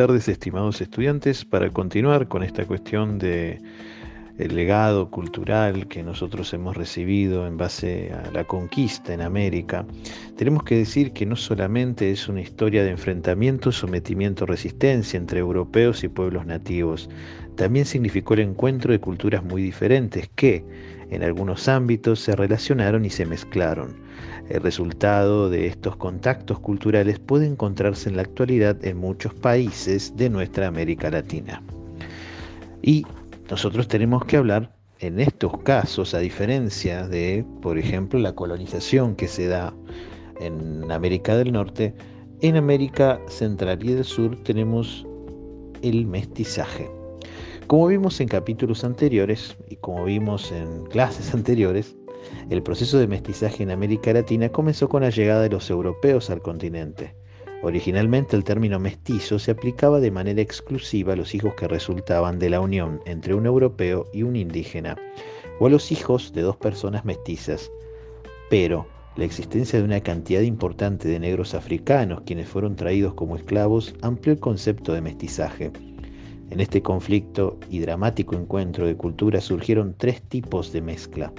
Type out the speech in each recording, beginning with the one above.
Tardes, estimados estudiantes. Para continuar con esta cuestión de el legado cultural que nosotros hemos recibido en base a la conquista en América, tenemos que decir que no solamente es una historia de enfrentamiento, sometimiento, resistencia entre europeos y pueblos nativos, también significó el encuentro de culturas muy diferentes que, en algunos ámbitos, se relacionaron y se mezclaron. El resultado de estos contactos culturales puede encontrarse en la actualidad en muchos países de nuestra América Latina. Y nosotros tenemos que hablar en estos casos, a diferencia de, por ejemplo, la colonización que se da en América del Norte, en América Central y del Sur tenemos el mestizaje. Como vimos en capítulos anteriores y como vimos en clases anteriores, el proceso de mestizaje en América Latina comenzó con la llegada de los europeos al continente. Originalmente el término mestizo se aplicaba de manera exclusiva a los hijos que resultaban de la unión entre un europeo y un indígena, o a los hijos de dos personas mestizas. Pero la existencia de una cantidad importante de negros africanos quienes fueron traídos como esclavos amplió el concepto de mestizaje. En este conflicto y dramático encuentro de culturas surgieron tres tipos de mezcla.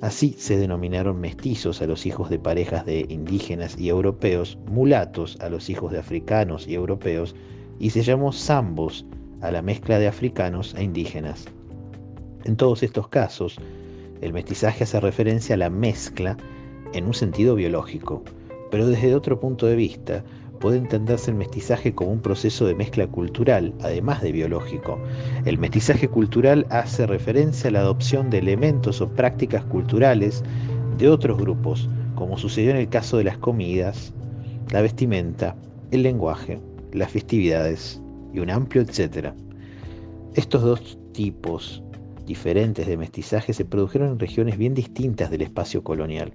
Así se denominaron mestizos a los hijos de parejas de indígenas y europeos, mulatos a los hijos de africanos y europeos, y se llamó zambos a la mezcla de africanos e indígenas. En todos estos casos, el mestizaje hace referencia a la mezcla en un sentido biológico, pero desde otro punto de vista, puede entenderse el mestizaje como un proceso de mezcla cultural, además de biológico. El mestizaje cultural hace referencia a la adopción de elementos o prácticas culturales de otros grupos, como sucedió en el caso de las comidas, la vestimenta, el lenguaje, las festividades y un amplio etcétera. Estos dos tipos diferentes de mestizaje se produjeron en regiones bien distintas del espacio colonial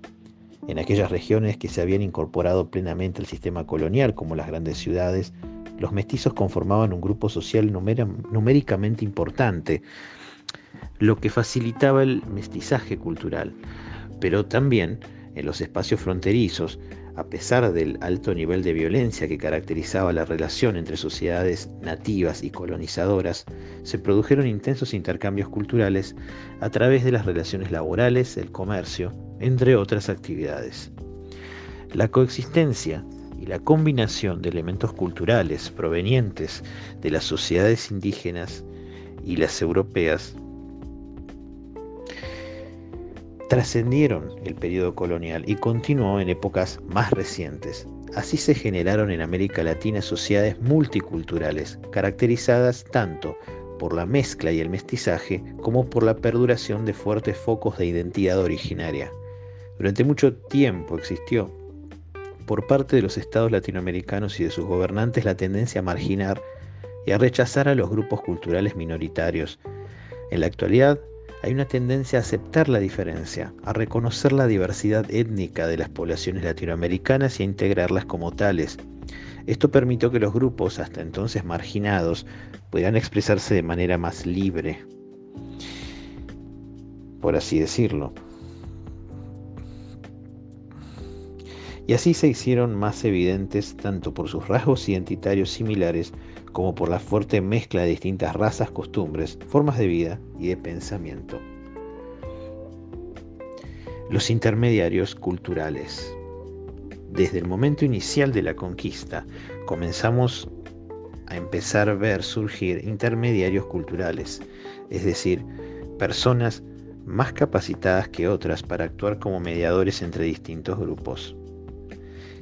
en aquellas regiones que se habían incorporado plenamente al sistema colonial, como las grandes ciudades, los mestizos conformaban un grupo social numéricamente importante, lo que facilitaba el mestizaje cultural. Pero también en los espacios fronterizos, a pesar del alto nivel de violencia que caracterizaba la relación entre sociedades nativas y colonizadoras, se produjeron intensos intercambios culturales a través de las relaciones laborales, el comercio, entre otras actividades. La coexistencia y la combinación de elementos culturales provenientes de las sociedades indígenas y las europeas trascendieron el periodo colonial y continuó en épocas más recientes. Así se generaron en América Latina sociedades multiculturales, caracterizadas tanto por la mezcla y el mestizaje como por la perduración de fuertes focos de identidad originaria. Durante mucho tiempo existió por parte de los estados latinoamericanos y de sus gobernantes la tendencia a marginar y a rechazar a los grupos culturales minoritarios. En la actualidad hay una tendencia a aceptar la diferencia, a reconocer la diversidad étnica de las poblaciones latinoamericanas y a integrarlas como tales. Esto permitió que los grupos hasta entonces marginados puedan expresarse de manera más libre, por así decirlo. y así se hicieron más evidentes tanto por sus rasgos identitarios similares como por la fuerte mezcla de distintas razas, costumbres, formas de vida y de pensamiento. Los intermediarios culturales. Desde el momento inicial de la conquista comenzamos a empezar a ver surgir intermediarios culturales, es decir, personas más capacitadas que otras para actuar como mediadores entre distintos grupos.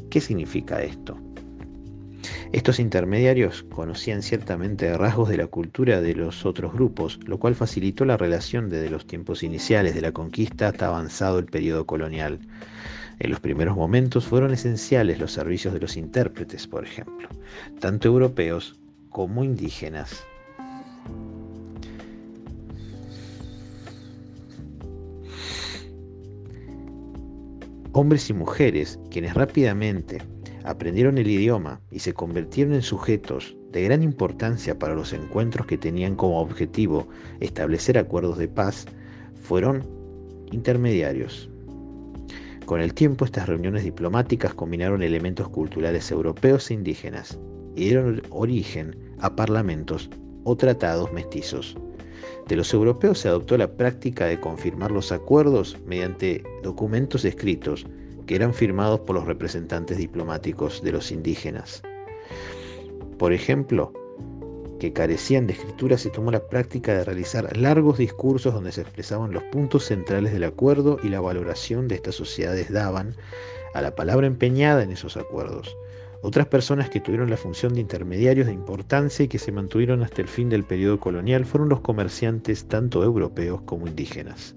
¿Qué significa esto? Estos intermediarios conocían ciertamente rasgos de la cultura de los otros grupos, lo cual facilitó la relación desde los tiempos iniciales de la conquista hasta avanzado el periodo colonial. En los primeros momentos fueron esenciales los servicios de los intérpretes, por ejemplo, tanto europeos como indígenas. hombres y mujeres quienes rápidamente aprendieron el idioma y se convirtieron en sujetos de gran importancia para los encuentros que tenían como objetivo establecer acuerdos de paz, fueron intermediarios. Con el tiempo estas reuniones diplomáticas combinaron elementos culturales europeos e indígenas y dieron origen a parlamentos o tratados mestizos. De los europeos se adoptó la práctica de confirmar los acuerdos mediante documentos escritos que eran firmados por los representantes diplomáticos de los indígenas. Por ejemplo, que carecían de escritura, se tomó la práctica de realizar largos discursos donde se expresaban los puntos centrales del acuerdo y la valoración de estas sociedades daban a la palabra empeñada en esos acuerdos. Otras personas que tuvieron la función de intermediarios de importancia y que se mantuvieron hasta el fin del periodo colonial fueron los comerciantes tanto europeos como indígenas.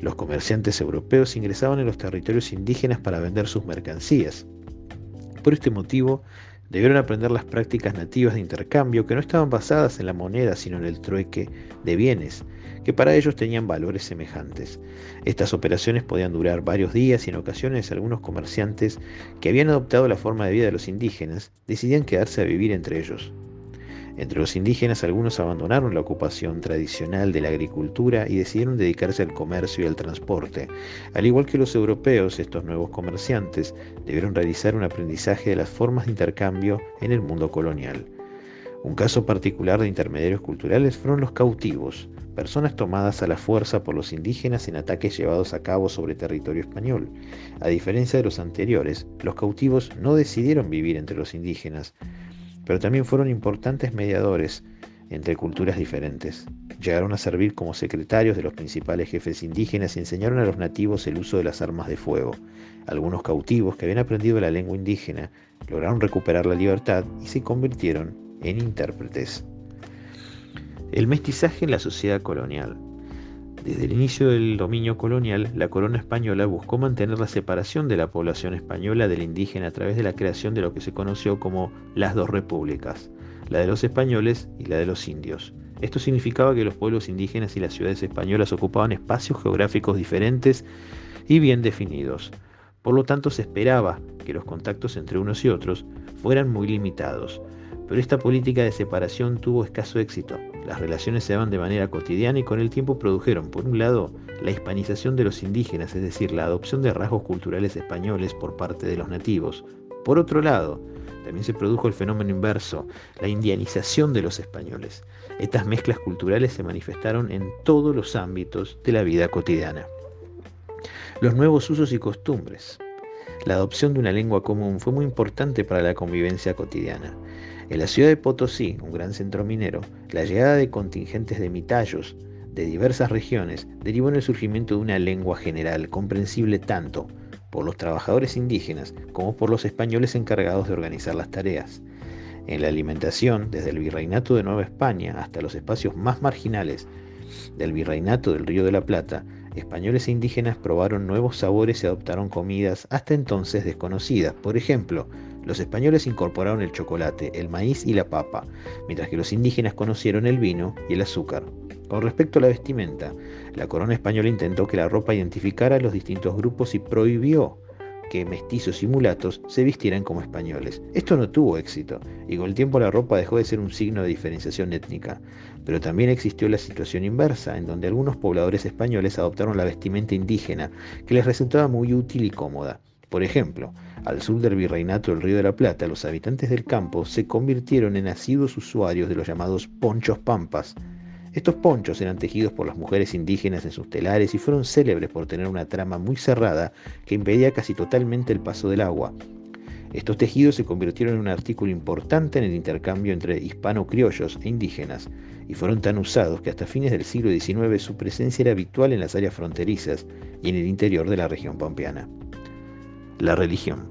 Los comerciantes europeos ingresaban en los territorios indígenas para vender sus mercancías. Por este motivo, Debieron aprender las prácticas nativas de intercambio que no estaban basadas en la moneda sino en el trueque de bienes, que para ellos tenían valores semejantes. Estas operaciones podían durar varios días y en ocasiones algunos comerciantes que habían adoptado la forma de vida de los indígenas decidían quedarse a vivir entre ellos. Entre los indígenas algunos abandonaron la ocupación tradicional de la agricultura y decidieron dedicarse al comercio y al transporte. Al igual que los europeos, estos nuevos comerciantes debieron realizar un aprendizaje de las formas de intercambio en el mundo colonial. Un caso particular de intermediarios culturales fueron los cautivos, personas tomadas a la fuerza por los indígenas en ataques llevados a cabo sobre territorio español. A diferencia de los anteriores, los cautivos no decidieron vivir entre los indígenas, pero también fueron importantes mediadores entre culturas diferentes. Llegaron a servir como secretarios de los principales jefes indígenas y enseñaron a los nativos el uso de las armas de fuego. Algunos cautivos que habían aprendido la lengua indígena lograron recuperar la libertad y se convirtieron en intérpretes. El mestizaje en la sociedad colonial. Desde el inicio del dominio colonial, la corona española buscó mantener la separación de la población española del indígena a través de la creación de lo que se conoció como las dos repúblicas, la de los españoles y la de los indios. Esto significaba que los pueblos indígenas y las ciudades españolas ocupaban espacios geográficos diferentes y bien definidos. Por lo tanto, se esperaba que los contactos entre unos y otros fueran muy limitados. Pero esta política de separación tuvo escaso éxito. Las relaciones se daban de manera cotidiana y con el tiempo produjeron, por un lado, la hispanización de los indígenas, es decir, la adopción de rasgos culturales españoles por parte de los nativos. Por otro lado, también se produjo el fenómeno inverso, la indianización de los españoles. Estas mezclas culturales se manifestaron en todos los ámbitos de la vida cotidiana. Los nuevos usos y costumbres. La adopción de una lengua común fue muy importante para la convivencia cotidiana. En la ciudad de Potosí, un gran centro minero, la llegada de contingentes de mitallos de diversas regiones derivó en el surgimiento de una lengua general comprensible tanto por los trabajadores indígenas como por los españoles encargados de organizar las tareas. En la alimentación, desde el virreinato de Nueva España hasta los espacios más marginales del virreinato del Río de la Plata, españoles e indígenas probaron nuevos sabores y adoptaron comidas hasta entonces desconocidas. Por ejemplo, los españoles incorporaron el chocolate, el maíz y la papa, mientras que los indígenas conocieron el vino y el azúcar. Con respecto a la vestimenta, la corona española intentó que la ropa identificara a los distintos grupos y prohibió que mestizos y mulatos se vistieran como españoles. Esto no tuvo éxito, y con el tiempo la ropa dejó de ser un signo de diferenciación étnica. Pero también existió la situación inversa, en donde algunos pobladores españoles adoptaron la vestimenta indígena, que les resultaba muy útil y cómoda. Por ejemplo, al sur del virreinato del Río de la Plata, los habitantes del campo se convirtieron en asiduos usuarios de los llamados ponchos pampas. Estos ponchos eran tejidos por las mujeres indígenas en sus telares y fueron célebres por tener una trama muy cerrada que impedía casi totalmente el paso del agua. Estos tejidos se convirtieron en un artículo importante en el intercambio entre hispano-criollos e indígenas y fueron tan usados que hasta fines del siglo XIX su presencia era habitual en las áreas fronterizas y en el interior de la región pampeana. La religión.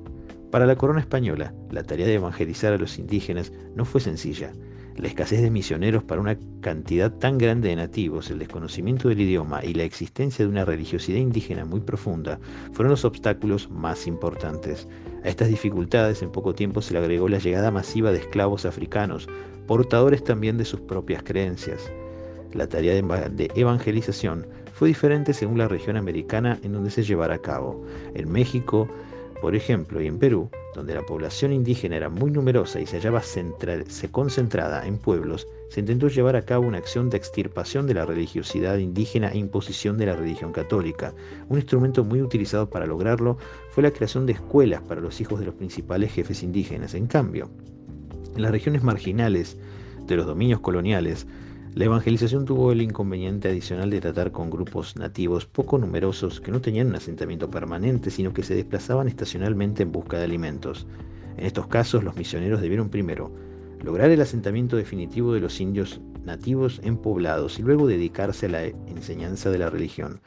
Para la corona española, la tarea de evangelizar a los indígenas no fue sencilla. La escasez de misioneros para una cantidad tan grande de nativos, el desconocimiento del idioma y la existencia de una religiosidad indígena muy profunda fueron los obstáculos más importantes. A estas dificultades en poco tiempo se le agregó la llegada masiva de esclavos africanos, portadores también de sus propias creencias. La tarea de evangelización fue diferente según la región americana en donde se llevara a cabo. En México, por ejemplo, y en Perú, donde la población indígena era muy numerosa y se hallaba se concentrada en pueblos, se intentó llevar a cabo una acción de extirpación de la religiosidad indígena e imposición de la religión católica. Un instrumento muy utilizado para lograrlo fue la creación de escuelas para los hijos de los principales jefes indígenas. En cambio, En las regiones marginales de los dominios coloniales, la evangelización tuvo el inconveniente adicional de tratar con grupos nativos poco numerosos que no tenían un asentamiento permanente, sino que se desplazaban estacionalmente en busca de alimentos. En estos casos, los misioneros debieron primero lograr el asentamiento definitivo de los indios nativos en poblados y luego dedicarse a la enseñanza de la religión.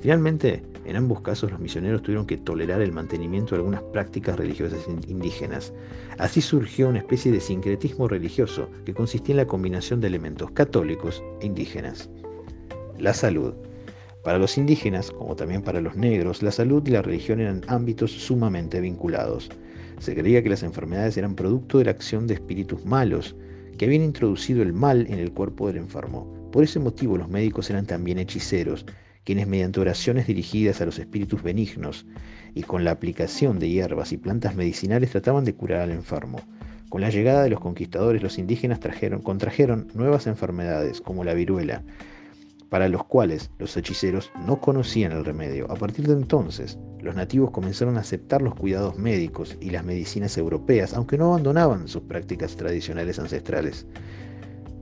Finalmente, en ambos casos los misioneros tuvieron que tolerar el mantenimiento de algunas prácticas religiosas indígenas. Así surgió una especie de sincretismo religioso que consistía en la combinación de elementos católicos e indígenas. La salud. Para los indígenas, como también para los negros, la salud y la religión eran ámbitos sumamente vinculados. Se creía que las enfermedades eran producto de la acción de espíritus malos, que habían introducido el mal en el cuerpo del enfermo. Por ese motivo los médicos eran también hechiceros, quienes mediante oraciones dirigidas a los espíritus benignos y con la aplicación de hierbas y plantas medicinales trataban de curar al enfermo. Con la llegada de los conquistadores, los indígenas trajeron, contrajeron nuevas enfermedades, como la viruela, para los cuales los hechiceros no conocían el remedio. A partir de entonces, los nativos comenzaron a aceptar los cuidados médicos y las medicinas europeas, aunque no abandonaban sus prácticas tradicionales ancestrales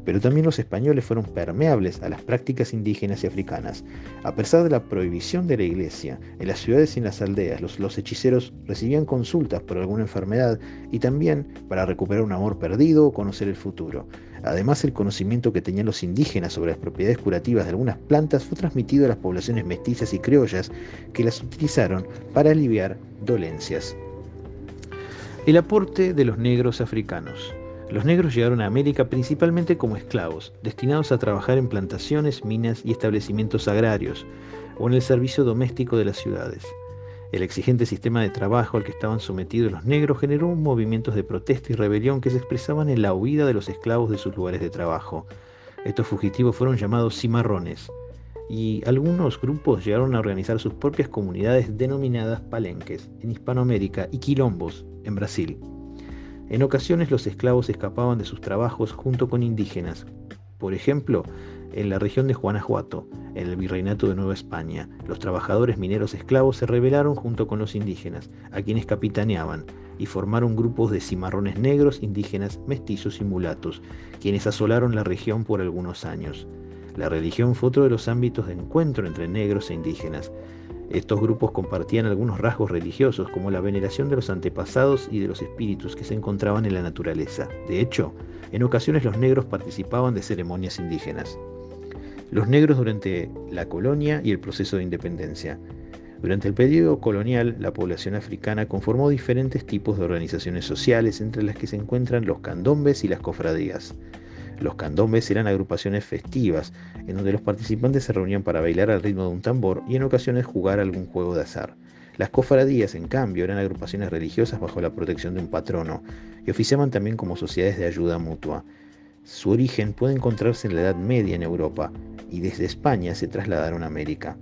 pero también los españoles fueron permeables a las prácticas indígenas y africanas. A pesar de la prohibición de la iglesia, en las ciudades y en las aldeas los, hechiceros recibían consultas por alguna enfermedad y también para recuperar un amor perdido o conocer el futuro. Además, el conocimiento que tenían los indígenas sobre las propiedades curativas de algunas plantas fue transmitido a las poblaciones mestizas y criollas que las utilizaron para aliviar dolencias. El aporte de los negros africanos. Los negros llegaron a América principalmente como esclavos, destinados a trabajar en plantaciones, minas y establecimientos agrarios, o en el servicio doméstico de las ciudades. El exigente sistema de trabajo al que estaban sometidos los negros generó movimientos de protesta y rebelión que se expresaban en la huida de los esclavos de sus lugares de trabajo. Estos fugitivos fueron llamados cimarrones, y algunos grupos llegaron a organizar sus propias comunidades denominadas palenques en Hispanoamérica y quilombos en Brasil. En ocasiones los esclavos escapaban de sus trabajos junto con indígenas. Por ejemplo, en la región de Guanajuato, en el virreinato de Nueva España, los trabajadores mineros esclavos se rebelaron junto con los indígenas, a quienes capitaneaban, y formaron grupos de cimarrones negros, indígenas, mestizos y mulatos, quienes asolaron la región por algunos años. La religión fue otro de los ámbitos de encuentro entre negros e indígenas. Estos grupos compartían algunos rasgos religiosos como la veneración de los antepasados y de los espíritus que se encontraban en la naturaleza. De hecho, en ocasiones los negros participaban de ceremonias indígenas. Los negros durante la colonia y el proceso de independencia. Durante el periodo colonial, la población africana conformó diferentes tipos de organizaciones sociales, entre las que se encuentran los candombes y las cofradías. Los candombes eran agrupaciones festivas, en donde los participantes se reunían para bailar al ritmo de un tambor y en ocasiones jugar algún juego de azar. Las cofradías, en cambio, eran agrupaciones religiosas bajo la protección de un patrono y oficiaban también como sociedades de ayuda mutua. Su origen puede encontrarse en la Edad Media en Europa y desde España se trasladaron a América.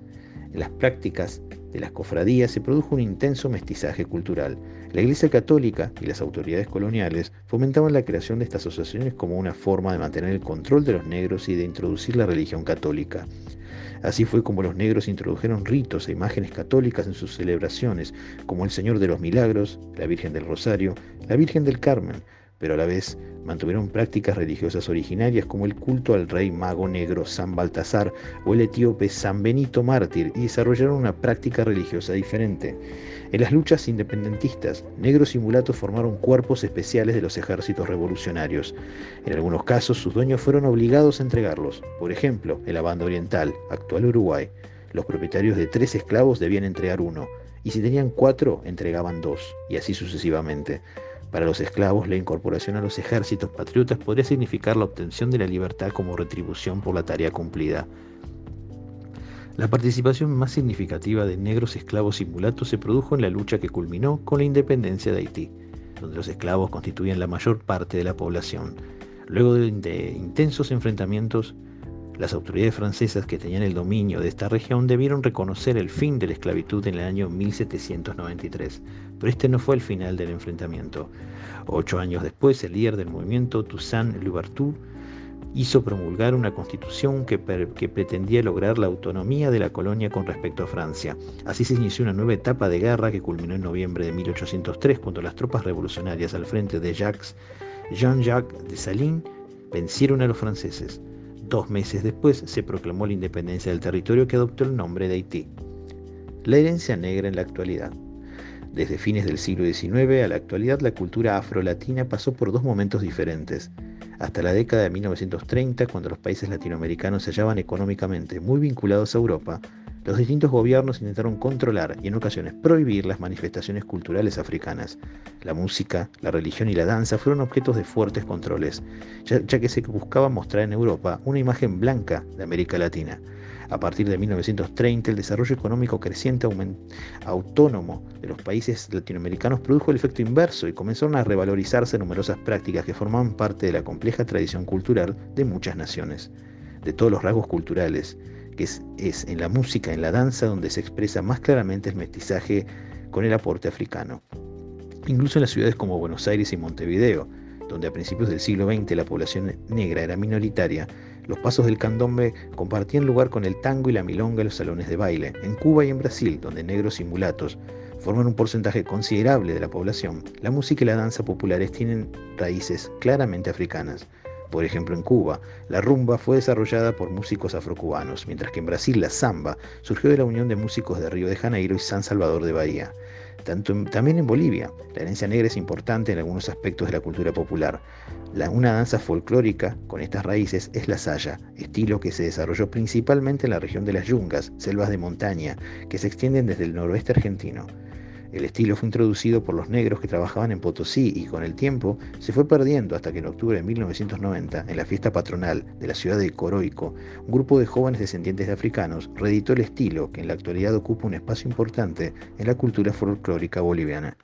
En las prácticas de las cofradías se produjo un intenso mestizaje cultural. La Iglesia Católica y las autoridades coloniales fomentaban la creación de estas asociaciones como una forma de mantener el control de los negros y de introducir la religión católica. Así fue como los negros introdujeron ritos e imágenes católicas en sus celebraciones, como el Señor de los Milagros, la Virgen del Rosario, la Virgen del Carmen, pero a la vez mantuvieron prácticas religiosas originarias como el culto al rey mago negro San Baltasar o el etíope San Benito Mártir y desarrollaron una práctica religiosa diferente. En las luchas independentistas, negros y mulatos formaron cuerpos especiales de los ejércitos revolucionarios. En algunos casos, sus dueños fueron obligados a entregarlos. Por ejemplo, en la banda oriental, actual Uruguay, los propietarios de tres esclavos debían entregar uno, y si tenían cuatro, entregaban dos, y así sucesivamente. Para los esclavos, la incorporación a los ejércitos patriotas podría significar la obtención de la libertad como retribución por la tarea cumplida. La participación más significativa de negros esclavos y mulatos se produjo en la lucha que culminó con la independencia de Haití, donde los esclavos constituían la mayor parte de la población. Luego de, de intensos enfrentamientos, las autoridades francesas que tenían el dominio de esta región debieron reconocer el fin de la esclavitud en el año 1793, pero este no fue el final del enfrentamiento. Ocho años después, el líder del movimiento, Toussaint Louverture, hizo promulgar una constitución que, pretendía lograr la autonomía de la colonia con respecto a Francia. Así se inició una nueva etapa de guerra que culminó en noviembre de 1803 cuando las tropas revolucionarias al frente de Jacques Jean-Jacques Dessalines vencieron a los franceses. Dos meses después se proclamó la independencia del territorio que adoptó el nombre de Haití. La herencia negra en la actualidad. Desde fines del siglo XIX a la actualidad la cultura afrolatina pasó por dos momentos diferentes. Hasta la década de 1930, cuando los países latinoamericanos se hallaban económicamente muy vinculados a Europa, los distintos gobiernos intentaron controlar y en ocasiones prohibir las manifestaciones culturales africanas. La música, la religión y la danza fueron objetos de fuertes controles, ya, que se buscaba mostrar en Europa una imagen blanca de América Latina. A partir de 1930, el desarrollo económico creciente autónomo de los países latinoamericanos produjo el efecto inverso y comenzaron a revalorizarse numerosas prácticas que formaban parte de la compleja tradición cultural de muchas naciones. De todos los rasgos culturales, que es, en la música, en la danza, donde se expresa más claramente el mestizaje con el aporte africano. Incluso en las ciudades como Buenos Aires y Montevideo, donde a principios del siglo XX la población negra era minoritaria, los pasos del candombe compartían lugar con el tango y la milonga en los salones de baile. En Cuba y en Brasil, donde negros y mulatos forman un porcentaje considerable de la población, la música y la danza populares tienen raíces claramente africanas. Por ejemplo, en Cuba, la rumba fue desarrollada por músicos afrocubanos, mientras que en Brasil la samba surgió de la unión de músicos de Río de Janeiro y San Salvador de Bahía. También en Bolivia, la herencia negra es importante en algunos aspectos de la cultura popular. una danza folclórica con estas raíces es la saya, estilo que se desarrolló principalmente en la región de las yungas, selvas de montaña, que se extienden desde el noroeste argentino. El estilo fue introducido por los negros que trabajaban en Potosí y con el tiempo se fue perdiendo hasta que en octubre de 1990, en la fiesta patronal de la ciudad de Coroico, un grupo de jóvenes descendientes de africanos reeditó el estilo que en la actualidad ocupa un espacio importante en la cultura folclórica boliviana.